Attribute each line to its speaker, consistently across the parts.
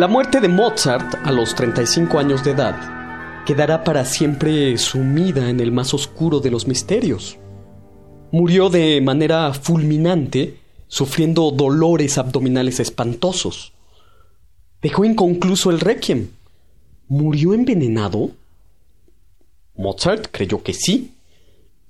Speaker 1: La muerte de Mozart a los 35 años de edad quedará para siempre sumida en el más oscuro de los misterios. Murió de manera fulminante, sufriendo dolores abdominales espantosos. Dejó inconcluso el requiem. ¿Murió envenenado? Mozart creyó que sí,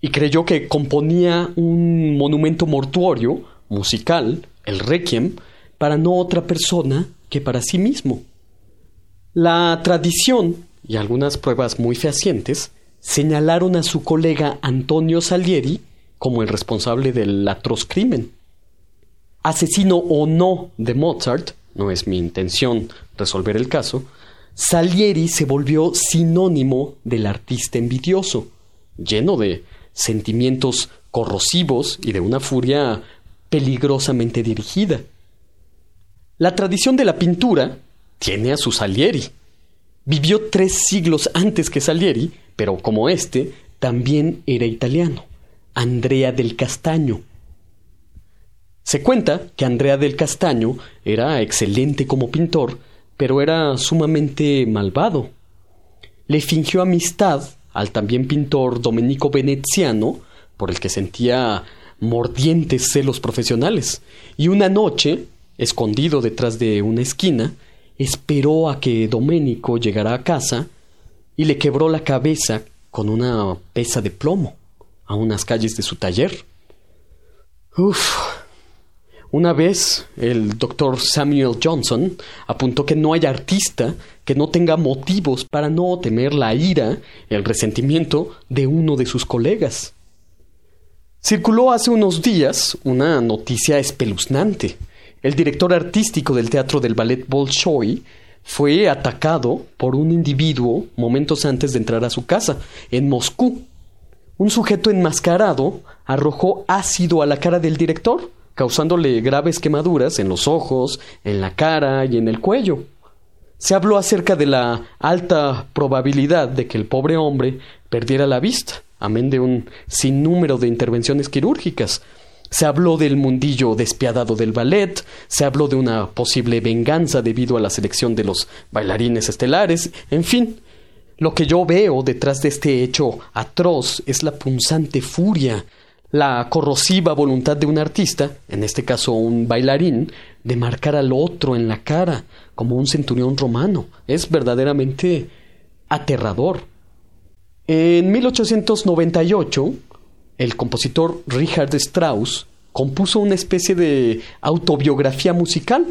Speaker 1: y creyó que componía un monumento mortuorio, musical, el requiem, para no otra persona que para sí mismo. La tradición y algunas pruebas muy fehacientes señalaron a su colega Antonio Salieri como el responsable del atroz crimen. Asesino o no de Mozart, no es mi intención resolver el caso, Salieri se volvió sinónimo del artista envidioso, lleno de sentimientos corrosivos y de una furia peligrosamente dirigida. La tradición de la pintura tiene a su Salieri. Vivió tres siglos antes que Salieri, pero como éste, también era italiano, Andrea del Castaño. Se cuenta que Andrea del Castaño era excelente como pintor, pero era sumamente malvado. Le fingió amistad al también pintor Domenico Veneziano, por el que sentía mordientes celos profesionales, y una noche escondido detrás de una esquina, esperó a que Doménico llegara a casa y le quebró la cabeza con una pesa de plomo a unas calles de su taller. Uf. Una vez el doctor Samuel Johnson apuntó que no hay artista que no tenga motivos para no temer la ira, el resentimiento de uno de sus colegas. Circuló hace unos días una noticia espeluznante el director artístico del teatro del ballet Bolshoi fue atacado por un individuo momentos antes de entrar a su casa, en Moscú. Un sujeto enmascarado arrojó ácido a la cara del director, causándole graves quemaduras en los ojos, en la cara y en el cuello. Se habló acerca de la alta probabilidad de que el pobre hombre perdiera la vista, amén de un sinnúmero de intervenciones quirúrgicas, se habló del mundillo despiadado del ballet, se habló de una posible venganza debido a la selección de los bailarines estelares, en fin. Lo que yo veo detrás de este hecho atroz es la punzante furia, la corrosiva voluntad de un artista, en este caso un bailarín, de marcar al otro en la cara, como un centurión romano. Es verdaderamente aterrador. En 1898, el compositor Richard Strauss compuso una especie de autobiografía musical.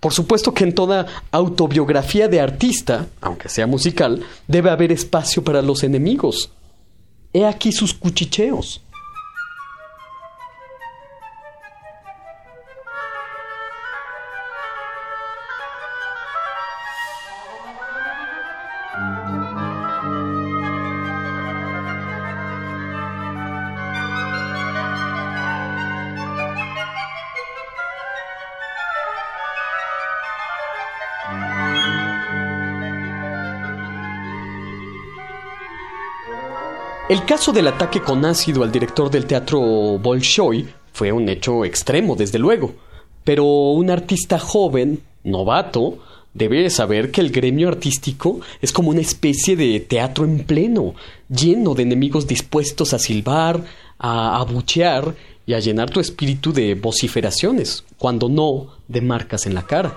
Speaker 1: Por supuesto que en toda autobiografía de artista, aunque sea musical, debe haber espacio para los enemigos. He aquí sus cuchicheos. El caso del ataque con ácido al director del teatro Bolshoi fue un hecho extremo, desde luego, pero un artista joven, novato, debe saber que el gremio artístico es como una especie de teatro en pleno, lleno de enemigos dispuestos a silbar, a abuchear y a llenar tu espíritu de vociferaciones, cuando no de marcas en la cara.